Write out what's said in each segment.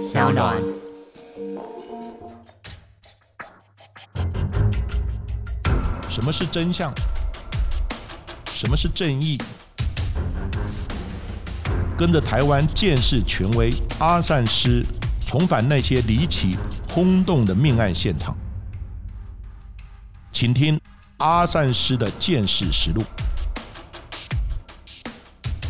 小暖。什么是真相？什么是正义？跟着台湾建士权威阿善师，重返那些离奇轰动的命案现场，请听阿善师的见识实录。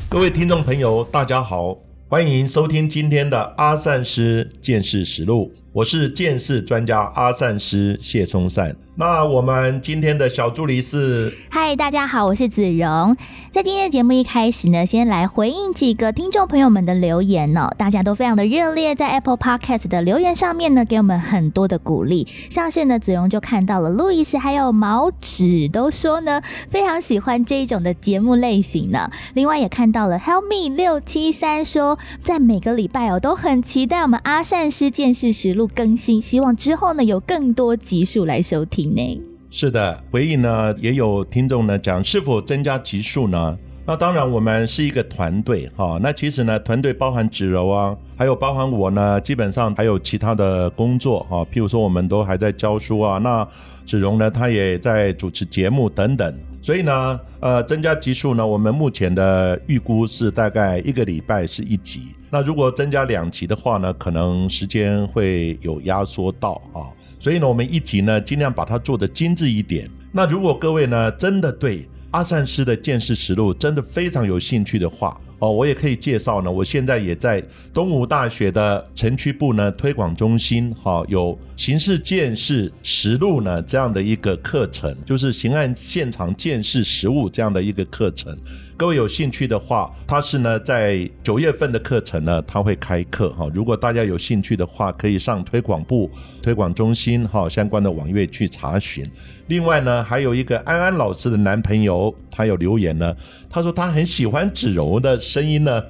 各位听众朋友，大家好，欢迎收听今天的阿善师见识实录。我是见识专家阿善师谢松善。那我们今天的小助理是，嗨，大家好，我是子荣。在今天的节目一开始呢，先来回应几个听众朋友们的留言哦，大家都非常的热烈，在 Apple Podcast 的留言上面呢，给我们很多的鼓励。像是呢，子荣就看到了路易斯还有毛纸都说呢，非常喜欢这一种的节目类型呢。另外也看到了 Help Me 六七三说，在每个礼拜哦，都很期待我们阿善师见识实录更新，希望之后呢有更多集数来收听呢。是的，回应呢也有听众呢讲是否增加集数呢？那当然，我们是一个团队哈。那其实呢，团队包含子柔啊，还有包含我呢，基本上还有其他的工作哈。譬如说，我们都还在教书啊。那子荣呢，他也在主持节目等等。所以呢，呃，增加集数呢，我们目前的预估是大概一个礼拜是一集。那如果增加两集的话呢，可能时间会有压缩到啊。所以呢，我们一集呢，尽量把它做的精致一点。那如果各位呢，真的对阿善师的见识实录真的非常有兴趣的话，哦，我也可以介绍呢。我现在也在东吴大学的城区部呢推广中心，哈，有刑事见识实录呢这样的一个课程，就是刑案现场见识实物这样的一个课程。各位有兴趣的话，他是呢在九月份的课程呢，他会开课哈。如果大家有兴趣的话，可以上推广部推广中心哈相关的网页去查询。另外呢，还有一个安安老师的男朋友，他有留言呢，他说他很喜欢子柔的声音呢，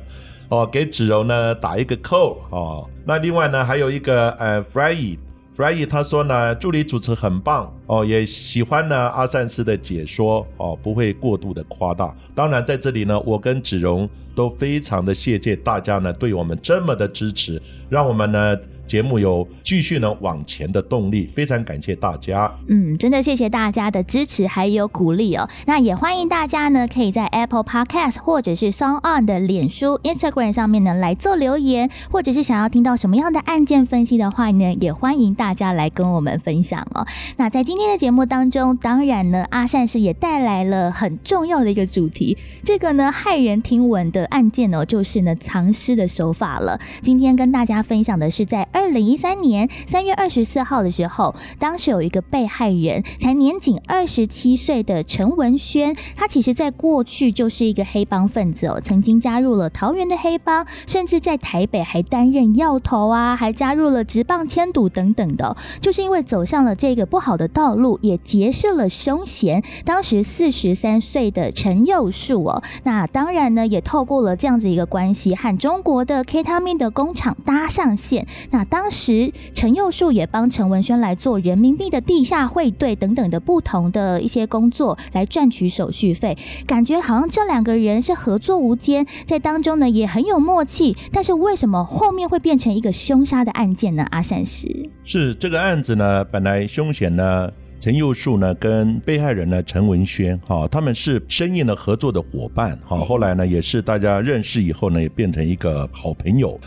哦，给子柔呢打一个扣哦。那另外呢，还有一个呃 f r e y f r e y 他说呢，助理主持很棒。哦，也喜欢呢阿善师的解说哦，不会过度的夸大。当然，在这里呢，我跟子荣都非常的谢谢大家呢，对我们这么的支持，让我们呢节目有继续呢往前的动力。非常感谢大家。嗯，真的谢谢大家的支持还有鼓励哦。那也欢迎大家呢，可以在 Apple Podcast 或者是 Song On 的脸书、Instagram 上面呢来做留言，或者是想要听到什么样的案件分析的话呢，也欢迎大家来跟我们分享哦。那在今今今天的节目当中，当然呢，阿善师也带来了很重要的一个主题。这个呢，骇人听闻的案件呢，就是呢藏尸的手法了。今天跟大家分享的是，在二零一三年三月二十四号的时候，当时有一个被害人，才年仅二十七岁的陈文轩，他其实在过去就是一个黑帮分子哦，曾经加入了桃园的黑帮，甚至在台北还担任要头啊，还加入了直棒牵赌等等的，就是因为走上了这个不好的道。路也结识了凶嫌，当时四十三岁的陈佑树哦，那当然呢，也透过了这样子一个关系，和中国的 K 他命的工厂搭上线。那当时陈佑树也帮陈文轩来做人民币的地下汇兑等等的不同的一些工作，来赚取手续费。感觉好像这两个人是合作无间，在当中呢也很有默契。但是为什么后面会变成一个凶杀的案件呢？阿善师是这个案子呢，本来凶险呢。陈佑树呢，跟被害人呢陈文轩，哈，他们是生意呢合作的伙伴，哈，后来呢也是大家认识以后呢，也变成一个好朋友，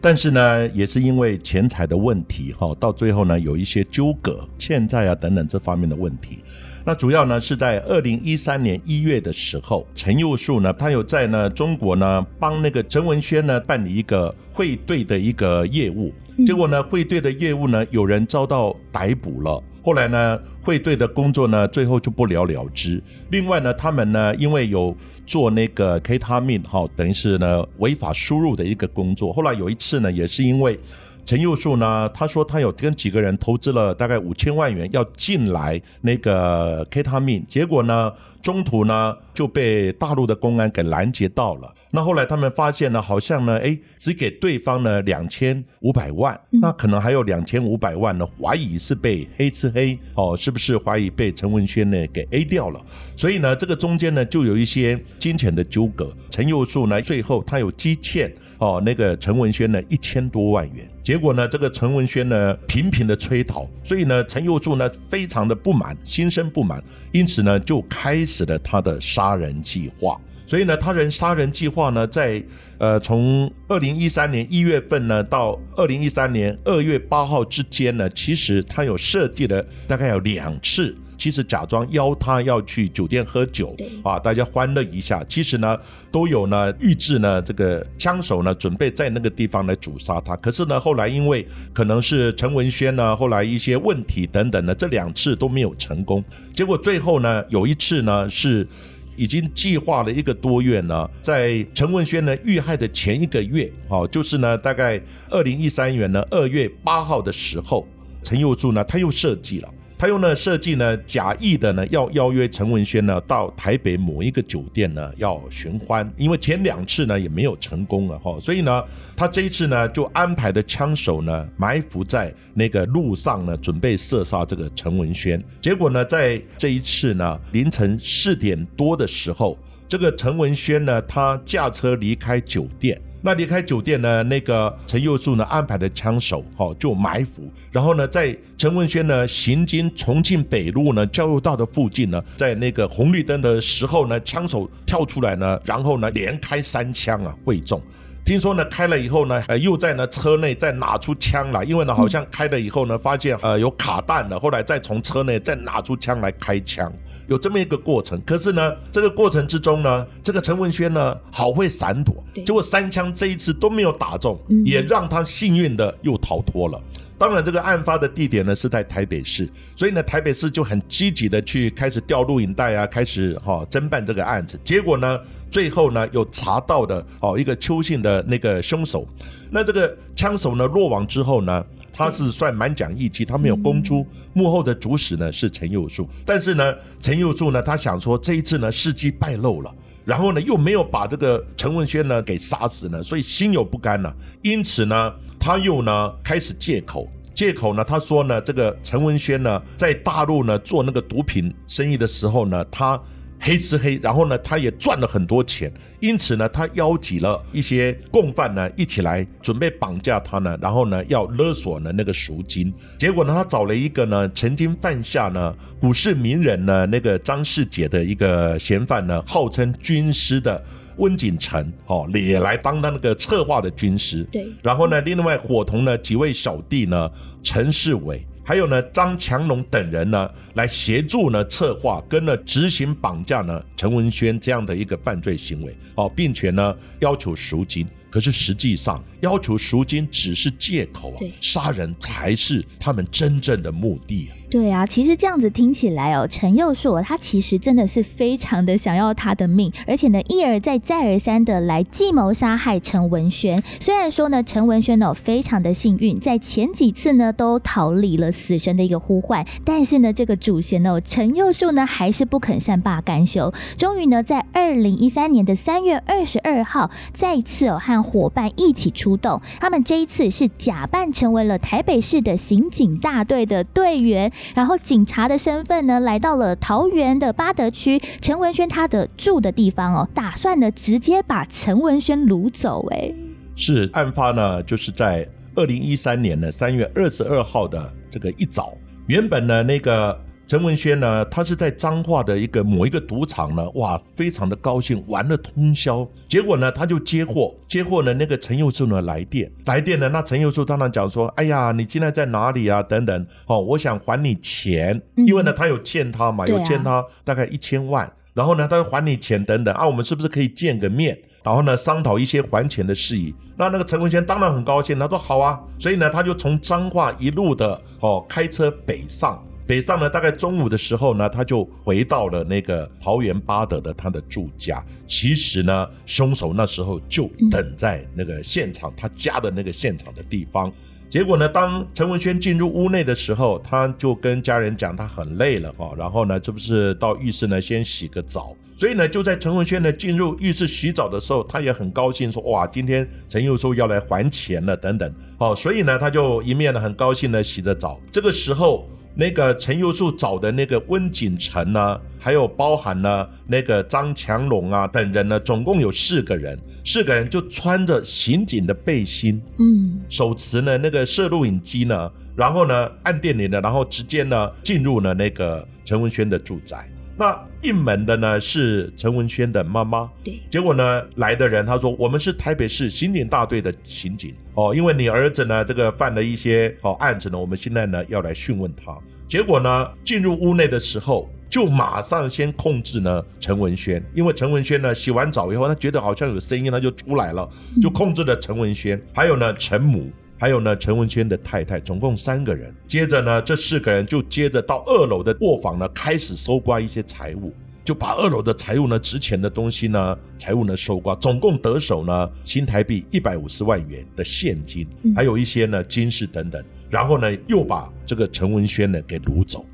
但是呢，也是因为钱财的问题，哈，到最后呢有一些纠葛、欠债啊等等这方面的问题。那主要呢是在二零一三年一月的时候，陈佑树呢，他有在呢中国呢帮那个陈文轩呢办理一个汇兑的一个业务，结果呢汇兑的业务呢有人遭到逮捕了。后来呢，汇兑的工作呢，最后就不了了之。另外呢，他们呢，因为有做那个 K 他命哈，等于是呢违法输入的一个工作。后来有一次呢，也是因为。陈佑树呢？他说他有跟几个人投资了大概五千万元要进来那个 K 他命，结果呢中途呢就被大陆的公安给拦截到了。那后来他们发现呢，好像呢，哎，只给对方呢两千五百万，那可能还有两千五百万呢，怀疑是被黑吃黑哦，是不是怀疑被陈文轩呢给 A 掉了？所以呢，这个中间呢就有一些金钱的纠葛。陈佑树呢最后他有积欠哦那个陈文轩呢一千多万元。结果呢，这个陈文轩呢频频的催讨，所以呢，陈佑柱呢非常的不满，心生不满，因此呢就开始了他的杀人计划。所以呢，他人杀人计划呢，在呃从二零一三年一月份呢到二零一三年二月八号之间呢，其实他有设计了大概有两次。其实假装邀他要去酒店喝酒，啊，大家欢乐一下。其实呢，都有呢预制呢这个枪手呢准备在那个地方来主杀他。可是呢，后来因为可能是陈文轩呢，后来一些问题等等呢，这两次都没有成功。结果最后呢，有一次呢是已经计划了一个多月呢，在陈文轩呢遇害的前一个月，哦，就是呢大概二零一三年呢二月八号的时候，陈佑柱呢他又设计了。他用呢设计呢假意的呢要邀约陈文轩呢到台北某一个酒店呢要寻欢，因为前两次呢也没有成功了哈，所以呢他这一次呢就安排的枪手呢埋伏在那个路上呢准备射杀这个陈文轩，结果呢在这一次呢凌晨四点多的时候，这个陈文轩呢他驾车离开酒店。那离开酒店呢？那个陈佑树呢安排的枪手，哈，就埋伏，然后呢，在陈文轩呢行经重庆北路呢交流道的附近呢，在那个红绿灯的时候呢，枪手跳出来呢，然后呢连开三枪啊，会中。听说呢，开了以后呢，呃，又在呢车内再拿出枪来，因为呢，好像开了以后呢，发现呃有卡弹了，后来再从车内再拿出枪来开枪，有这么一个过程。可是呢，这个过程之中呢，这个陈文轩呢，好会闪躲，结果三枪这一次都没有打中，也让他幸运的又逃脱了。当然，这个案发的地点呢是在台北市，所以呢，台北市就很积极的去开始调录影带啊，开始哈侦办这个案子。结果呢，最后呢有查到的哦一个邱姓的那个凶手。那这个枪手呢落网之后呢，他是算蛮讲义气，他没有供出幕后的主使呢是陈佑树。但是呢，陈佑树呢他想说这一次呢事迹败露了，然后呢又没有把这个陈文轩呢给杀死呢，所以心有不甘呢，因此呢。他又呢开始借口，借口呢，他说呢，这个陈文轩呢，在大陆呢做那个毒品生意的时候呢，他黑吃黑，然后呢，他也赚了很多钱，因此呢，他邀集了一些共犯呢，一起来准备绑架他呢，然后呢，要勒索呢那个赎金。结果呢，他找了一个呢，曾经犯下呢股市名人呢那个张世杰的一个嫌犯呢，号称军师的。温景成哦，也来当他那个策划的军师。对，然后呢，另外伙同呢几位小弟呢，陈世伟，还有呢张强龙等人呢，来协助呢策划跟呢执行绑架呢陈文轩这样的一个犯罪行为哦，并且呢要求赎金。可是实际上，要求赎金只是借口啊，杀人才是他们真正的目的啊。对啊，其实这样子听起来哦，陈佑硕他其实真的是非常的想要他的命，而且呢一而再再而三的来计谋杀害陈文轩。虽然说呢，陈文轩哦非常的幸运，在前几次呢都逃离了死神的一个呼唤，但是呢这个主嫌哦陈佑硕呢还是不肯善罢甘休。终于呢在二零一三年的三月二十二号，再次哦和伙伴一起出动，他们这一次是假扮成为了台北市的刑警大队的队员。然后警察的身份呢，来到了桃园的八德区陈文轩他的住的地方哦，打算呢直接把陈文轩掳走。哎，是案发呢，就是在二零一三年的三月二十二号的这个一早，原本呢那个。陈文轩呢，他是在彰化的一个某一个赌场呢，哇，非常的高兴，玩了通宵。结果呢，他就接货，接货呢，那个陈佑树呢来电，来电呢，那陈佑树当然讲说，哎呀，你现在在哪里啊？等等，哦，我想还你钱，因为呢，他有欠他嘛，有欠他大概一千万，然后呢，他要还你钱等等啊，我们是不是可以见个面，然后呢，商讨一些还钱的事宜？那那个陈文轩当然很高兴，他说好啊，所以呢，他就从彰化一路的哦开车北上。北上呢，大概中午的时候呢，他就回到了那个桃园八德的他的住家。其实呢，凶手那时候就等在那个现场，他家的那个现场的地方。结果呢，当陈文轩进入屋内的时候，他就跟家人讲他很累了哈，然后呢，这不是到浴室呢先洗个澡。所以呢，就在陈文轩呢进入浴室洗澡的时候，他也很高兴说哇，今天陈佑说要来还钱了等等。哦，所以呢，他就一面呢很高兴的洗着澡。这个时候。那个陈佑树找的那个温景成呢，还有包含了那个张强龙啊等人呢，总共有四个人，四个人就穿着刑警的背心，嗯，手持呢那个摄录影机呢，然后呢按电铃呢，然后直接呢进入了那个陈文轩的住宅。那应门的呢是陈文轩的妈妈，对，结果呢来的人他说我们是台北市刑警大队的刑警。哦，因为你儿子呢这个犯了一些哦案子呢，我们现在呢要来讯问他。结果呢进入屋内的时候，就马上先控制呢陈文轩，因为陈文轩呢洗完澡以后，他觉得好像有声音，他就出来了，就控制了陈文轩，还有呢陈母。还有呢，陈文轩的太太，总共三个人。接着呢，这四个人就接着到二楼的卧房呢，开始搜刮一些财物，就把二楼的财物呢、值钱的东西呢、财物呢搜刮，总共得手呢新台币一百五十万元的现金，还有一些呢金饰等等。然后呢，又把这个陈文轩呢给掳走。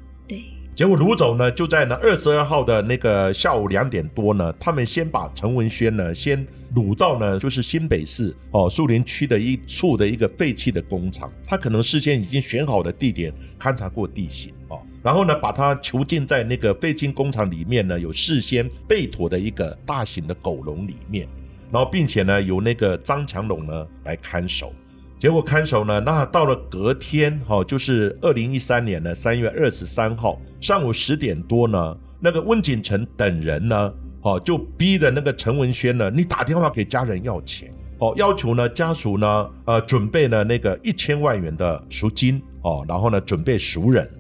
结果掳走呢，就在呢二十二号的那个下午两点多呢，他们先把陈文轩呢先。掳到呢，就是新北市哦树林区的一处的一个废弃的工厂，他可能事先已经选好的地点，勘察过地形哦，然后呢，把他囚禁在那个废弃工厂里面呢，有事先备妥的一个大型的狗笼里面，然后并且呢，由那个张强龙呢来看守，结果看守呢，那到了隔天哈，就是二零一三年的三月二十三号上午十点多呢，那个温景成等人呢。哦，就逼着那个陈文轩呢，你打电话给家人要钱，哦，要求呢家属呢，呃，准备呢那个一千万元的赎金，哦，然后呢准备赎人。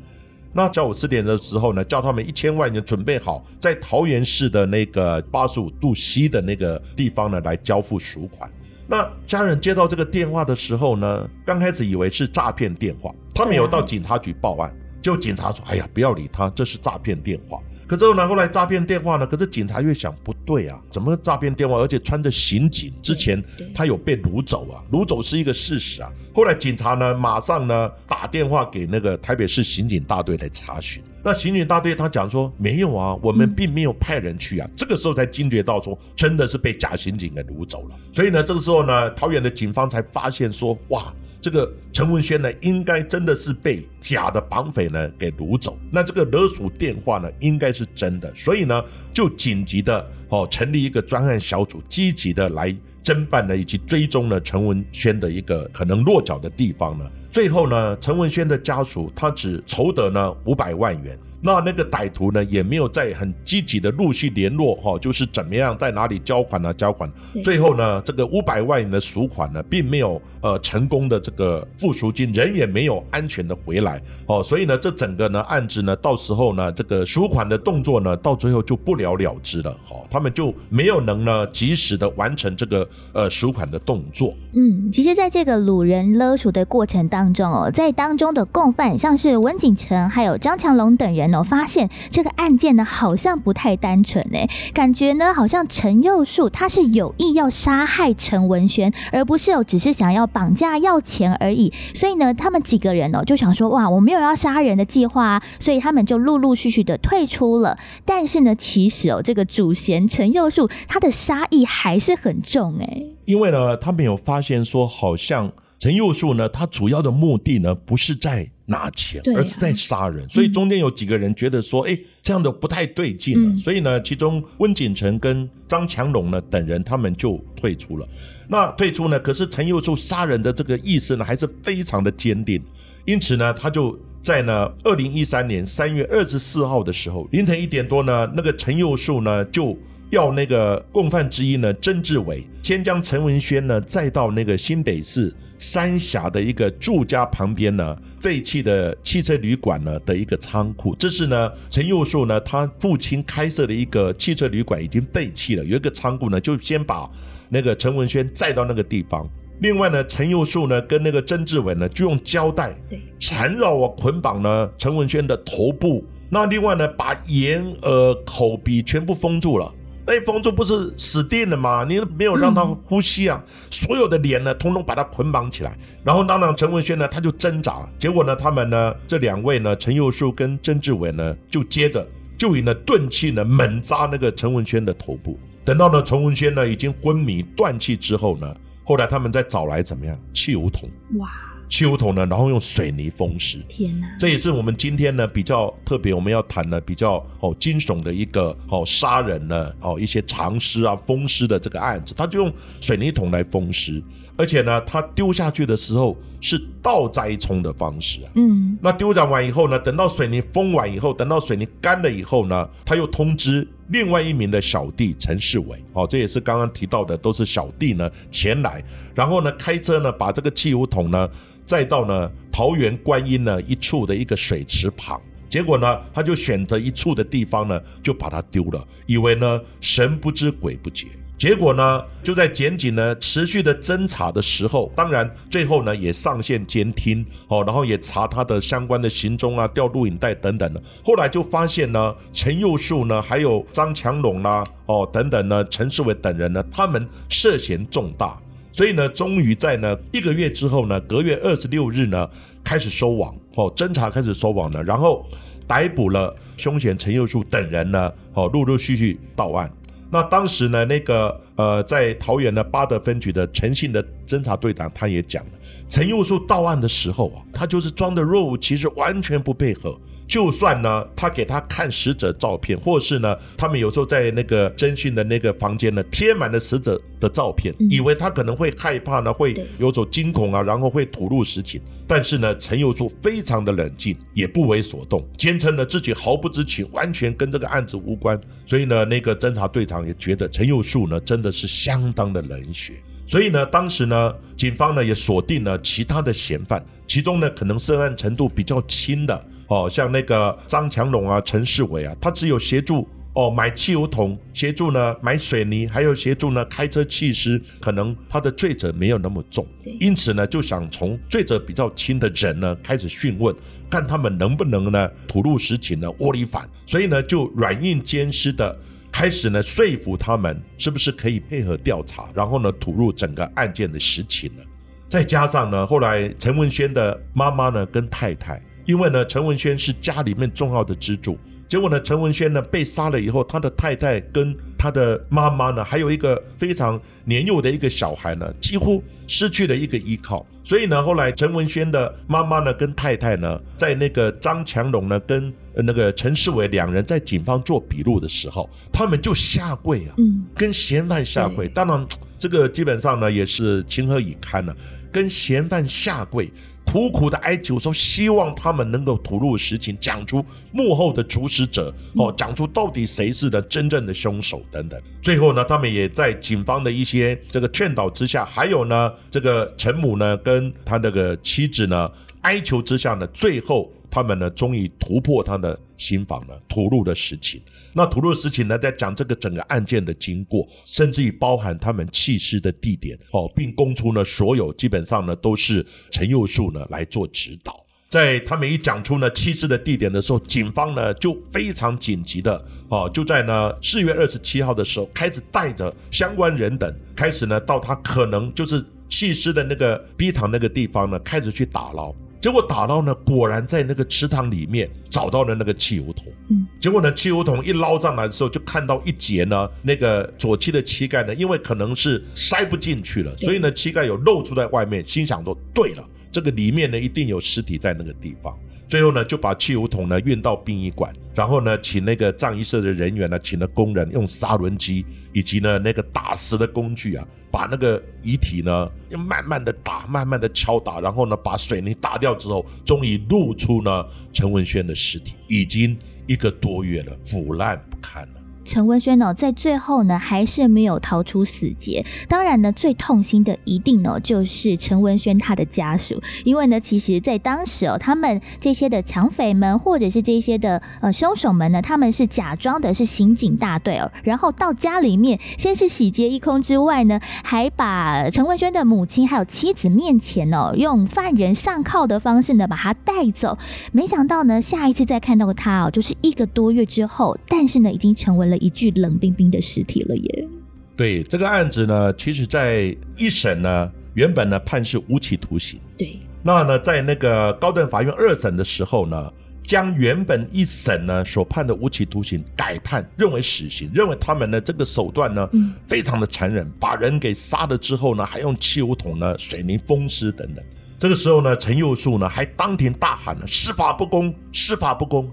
那下午四点的时候呢，叫他们一千万元准备好，在桃园市的那个八十五度西的那个地方呢来交付赎款。那家人接到这个电话的时候呢，刚开始以为是诈骗电话，他们有到警察局报案，就警察说，哎呀，不要理他，这是诈骗电话。可之后拿过来诈骗电话呢？可是警察越想不对啊，怎么诈骗电话？而且穿着刑警，之前他有被掳走啊，掳走是一个事实啊。后来警察呢，马上呢打电话给那个台北市刑警大队来查询。那刑警大队他讲说没有啊，我们并没有派人去啊。这个时候才惊觉到说，真的是被假刑警给掳走了。所以呢，这个时候呢，桃园的警方才发现说，哇。这个陈文轩呢，应该真的是被假的绑匪呢给掳走。那这个勒索电话呢，应该是真的，所以呢，就紧急的哦成立一个专案小组，积极的来侦办呢，以及追踪呢陈文轩的一个可能落脚的地方呢。最后呢，陈文轩的家属他只筹得呢五百万元。那那个歹徒呢，也没有在很积极的陆续联络哈，就是怎么样在哪里交款呢？交款，最后呢，这个五百万元的赎款呢，并没有呃成功的这个付赎金，人也没有安全的回来哦，所以呢，这整个呢案子呢，到时候呢，这个赎款的动作呢，到最后就不了了之了哈，他们就没有能呢及时的完成这个呃赎款的动作。嗯，其实，在这个掳人勒赎的过程当中哦，在当中的共犯像是文景成还有张强龙等人。我发现这个案件呢，好像不太单纯哎，感觉呢，好像陈佑树他是有意要杀害陈文轩，而不是有只是想要绑架要钱而已。所以呢，他们几个人哦，就想说哇，我没有要杀人的计划啊，所以他们就陆陆续续的退出了。但是呢，其实哦，这个主嫌陈佑树他的杀意还是很重哎，因为呢，他们有发现说，好像陈佑树呢，他主要的目的呢，不是在。拿钱，而是在杀人，所以中间有几个人觉得说，哎，这样的不太对劲了。所以呢，其中温景成跟张强龙呢等人，他们就退出了。那退出呢，可是陈佑树杀人的这个意思呢，还是非常的坚定。因此呢，他就在呢二零一三年三月二十四号的时候，凌晨一点多呢，那个陈佑树呢就要那个共犯之一呢曾志伟，先将陈文轩呢载到那个新北市。三峡的一个住家旁边呢，废弃的汽车旅馆呢的一个仓库，这是呢陈佑树呢他父亲开设的一个汽车旅馆已经废弃了，有一个仓库呢就先把那个陈文轩载到那个地方。另外呢，陈佑树呢跟那个曾志伟呢就用胶带缠绕我捆绑呢陈文轩的头部，那另外呢把眼耳口鼻全部封住了。那封住不是死定了吗？你没有让他呼吸啊！所有的脸呢，通通把他捆绑起来。然后当然陈文轩呢，他就挣扎。结果呢，他们呢，这两位呢，陈佑树跟曾志伟呢，就接着就以呢钝器呢猛扎那个陈文轩的头部。等到呢陈文轩呢已经昏迷断气之后呢，后来他们再找来怎么样汽油桶？哇！汽油桶呢，然后用水泥封尸。天哪！这也是我们今天呢比较特别，我们要谈的比较哦惊悚的一个哦杀人呢哦一些藏尸啊封尸的这个案子，他就用水泥桶来封尸，而且呢他丢下去的时候是倒栽葱的方式啊。嗯，那丢染完以后呢，等到水泥封完以后，等到水泥干了以后呢，他又通知另外一名的小弟陈世伟，哦，这也是刚刚提到的，都是小弟呢前来，然后呢开车呢把这个汽油桶呢再到呢桃园观音呢一处的一个水池旁。结果呢，他就选择一处的地方呢，就把它丢了，以为呢神不知鬼不觉。结果呢，就在检警呢持续的侦查的时候，当然最后呢也上线监听哦，然后也查他的相关的行踪啊，调录影带等等的。后来就发现呢，陈佑树呢，还有张强龙啦，哦等等呢，陈世伟等人呢，他们涉嫌重大，所以呢，终于在呢一个月之后呢，隔月二十六日呢开始收网哦，侦查开始收网了，然后逮捕了凶嫌陈佑树等人呢，哦陆陆续续到案。那当时呢，那个呃，在桃园的八德分局的陈姓的侦查队长，他也讲了，陈佑树到案的时候啊，他就是装的若无其事，完全不配合。就算呢，他给他看死者照片，或是呢，他们有时候在那个侦讯的那个房间呢，贴满了死者的照片，以为他可能会害怕呢，会有种惊恐啊，然后会吐露实情。但是呢，陈佑树非常的冷静，也不为所动，坚称呢自己毫不知情，完全跟这个案子无关。所以呢，那个侦查队长也觉得陈佑树呢真的是相当的冷血。所以呢，当时呢，警方呢也锁定了其他的嫌犯，其中呢可能涉案程度比较轻的。哦，像那个张强龙啊、陈世伟啊，他只有协助哦买汽油桶，协助呢买水泥，还有协助呢开车弃尸，可能他的罪责没有那么重，因此呢就想从罪责比较轻的人呢开始讯问，看他们能不能呢吐露实情呢窝里反，所以呢就软硬兼施的开始呢说服他们是不是可以配合调查，然后呢吐露整个案件的实情呢，再加上呢后来陈文轩的妈妈呢跟太太。因为呢，陈文轩是家里面重要的支柱。结果呢，陈文轩呢被杀了以后，他的太太跟他的妈妈呢，还有一个非常年幼的一个小孩呢，几乎失去了一个依靠。所以呢，后来陈文轩的妈妈呢跟太太呢，在那个张强龙呢跟那个陈世伟两人在警方做笔录的时候，他们就下跪啊，嗯，跟嫌犯下跪。当然，这个基本上呢也是情何以堪呢，跟嫌犯下跪。苦苦的哀求说，希望他们能够吐露实情，讲出幕后的主使者哦，讲出到底谁是的真正的凶手等等。最后呢，他们也在警方的一些这个劝导之下，还有呢，这个陈母呢跟他那个妻子呢哀求之下呢，最后。他们呢，终于突破他的心房了，吐露了实情。那吐露实情呢，在讲这个整个案件的经过，甚至于包含他们弃尸的地点哦，并供出呢所有基本上呢都是陈佑树呢来做指导。在他们一讲出呢弃尸的地点的时候，警方呢就非常紧急的哦，就在呢四月二十七号的时候，开始带着相关人等，开始呢到他可能就是弃尸的那个逼塘那个地方呢，开始去打捞。结果打捞呢，果然在那个池塘里面找到了那个汽油桶。嗯，结果呢，汽油桶一捞上来的时候，就看到一截呢，那个左膝的膝盖呢，因为可能是塞不进去了，所以呢，膝盖有露出在外面。心想说，对了，这个里面呢，一定有尸体在那个地方。最后呢，就把汽油桶呢运到殡仪馆，然后呢，请那个葬仪社的人员呢，请了工人用砂轮机以及呢那个打石的工具啊，把那个遗体呢，要慢慢的打，慢慢的敲打，然后呢，把水泥打掉之后，终于露出呢陈文轩的尸体，已经一个多月了，腐烂不堪了。陈文轩呢，在最后呢，还是没有逃出死劫。当然呢，最痛心的一定呢，就是陈文轩他的家属，因为呢，其实在当时哦，他们这些的抢匪们，或者是这些的呃凶手们呢，他们是假装的是刑警大队哦，然后到家里面，先是洗劫一空之外呢，还把陈文轩的母亲还有妻子面前哦，用犯人上铐的方式呢，把他带走。没想到呢，下一次再看到他哦，就是一个多月之后，但是呢，已经成为了。一具冷冰冰的尸体了耶！对这个案子呢，其实，在一审呢，原本呢判是无期徒刑。对，那呢，在那个高等法院二审的时候呢，将原本一审呢所判的无期徒刑改判，认为死刑，认为他们呢这个手段呢非常的残忍，把人给杀了之后呢，还用汽油桶呢水泥封尸等等。这个时候呢，陈佑树呢还当庭大喊了：“司法不公，司法不公！”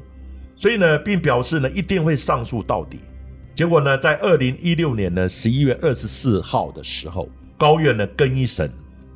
所以呢，并表示呢一定会上诉到底。结果呢，在二零一六年呢十一月二十四号的时候，高院呢更一审，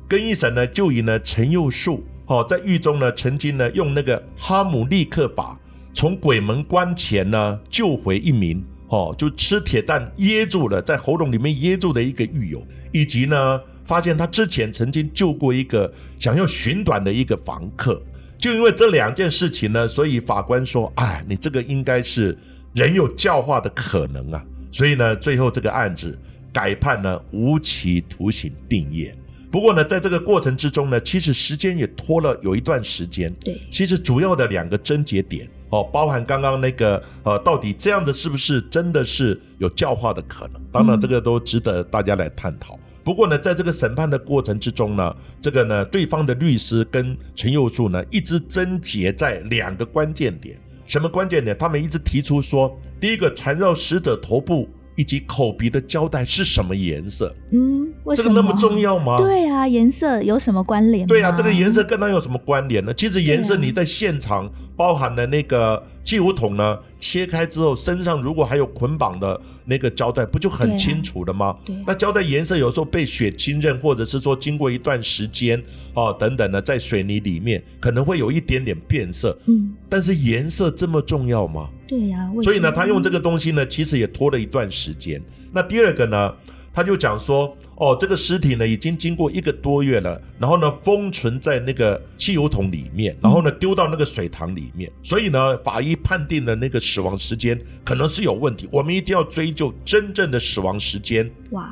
更一审呢就以呢陈佑树哦在狱中呢曾经呢用那个哈姆立克法从鬼门关前呢救回一名哦就吃铁蛋噎住了在喉咙里面噎住的一个狱友，以及呢发现他之前曾经救过一个想要寻短的一个房客，就因为这两件事情呢，所以法官说，哎，你这个应该是。仍有教化的可能啊，所以呢，最后这个案子改判呢无期徒刑定谳。不过呢，在这个过程之中呢，其实时间也拖了有一段时间。对，其实主要的两个症结点哦，包含刚刚那个呃，到底这样子是不是真的是有教化的可能？当然，这个都值得大家来探讨。不过呢，在这个审判的过程之中呢，这个呢，对方的律师跟陈佑柱呢，一直症结在两个关键点。什么关键点？他们一直提出说，第一个缠绕死者头部以及口鼻的胶带是什么颜色？嗯，这个那么重要吗？对啊，颜色有什么关联？对啊，这个颜色跟它有什么关联呢？其实颜色你在现场包含的那个。汽油桶呢？切开之后，身上如果还有捆绑的那个胶带，不就很清楚了吗？那胶带颜色有时候被血浸润，或者是说经过一段时间哦等等的，在水泥里面可能会有一点点变色。嗯，但是颜色这么重要吗？对呀，所以呢，他用这个东西呢，其实也拖了一段时间。那第二个呢？他就讲说，哦，这个尸体呢已经经过一个多月了，然后呢封存在那个汽油桶里面，然后呢丢到那个水塘里面，所以呢法医判定的那个死亡时间可能是有问题，我们一定要追究真正的死亡时间。哇。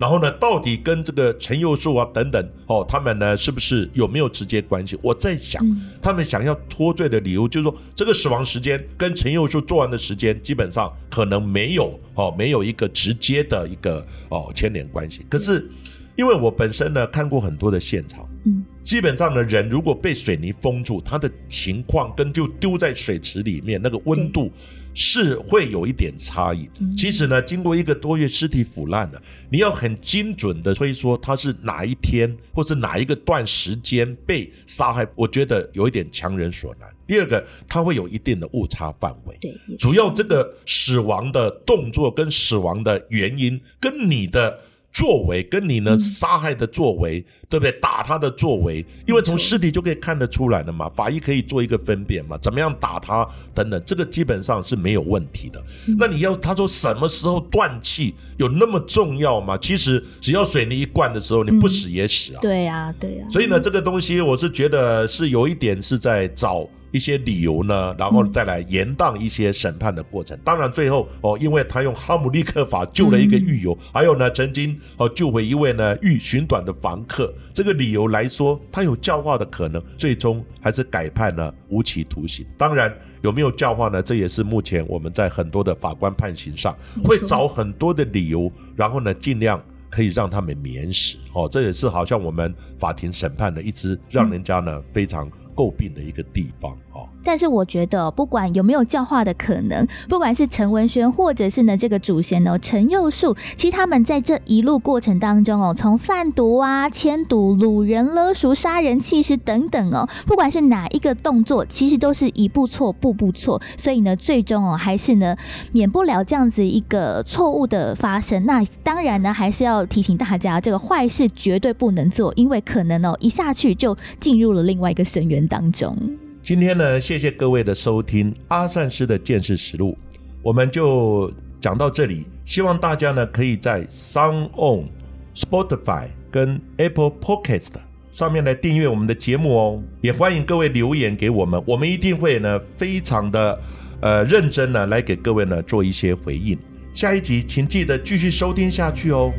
然后呢，到底跟这个陈佑树啊等等哦，他们呢是不是有没有直接关系？我在想，他们想要脱罪的理由就是说，这个死亡时间跟陈佑树作案的时间基本上可能没有哦，没有一个直接的一个哦牵连关系。可是，因为我本身呢看过很多的现场，嗯，基本上呢人如果被水泥封住，他的情况跟就丢在水池里面那个温度。是会有一点差异。其实呢，经过一个多月，尸体腐烂了，你要很精准的推说他是哪一天或是哪一个段时间被杀害，我觉得有一点强人所难。第二个，它会有一定的误差范围。对，主要这个死亡的动作跟死亡的原因跟你的。作为跟你呢杀害的作为，对不对？打他的作为，因为从尸体就可以看得出来的嘛。法医可以做一个分辨嘛，怎么样打他等等，这个基本上是没有问题的。那你要他说什么时候断气，有那么重要吗？其实只要水泥一灌的时候，你不死也死啊。对呀，对呀。所以呢，这个东西我是觉得是有一点是在找。一些理由呢，然后再来延宕一些审判的过程。当然，最后哦，因为他用哈姆立克法救了一个狱友，还有呢，曾经哦救回一位呢狱寻短的房客，这个理由来说，他有教化的可能，最终还是改判了无期徒刑。当然，有没有教化呢？这也是目前我们在很多的法官判刑上会找很多的理由，然后呢，尽量可以让他们免死。哦，这也是好像我们法庭审判的一直让人家呢非常。诟病的一个地方。但是我觉得，不管有没有教化的可能，不管是陈文轩，或者是呢这个主嫌哦陈佑树，其实他们在这一路过程当中哦，从贩毒啊、牵赌、掳人勒赎、杀人弃尸等等哦，不管是哪一个动作，其实都是一步错，步步错，所以呢，最终哦还是呢免不了这样子一个错误的发生。那当然呢，还是要提醒大家，这个坏事绝对不能做，因为可能哦一下去就进入了另外一个深渊当中。今天呢，谢谢各位的收听，阿善师的见识实录，我们就讲到这里。希望大家呢，可以在 Sound On、Spotify 跟 Apple Podcast 上面来订阅我们的节目哦。也欢迎各位留言给我们，我们一定会呢，非常的呃认真呢，来给各位呢做一些回应。下一集请记得继续收听下去哦。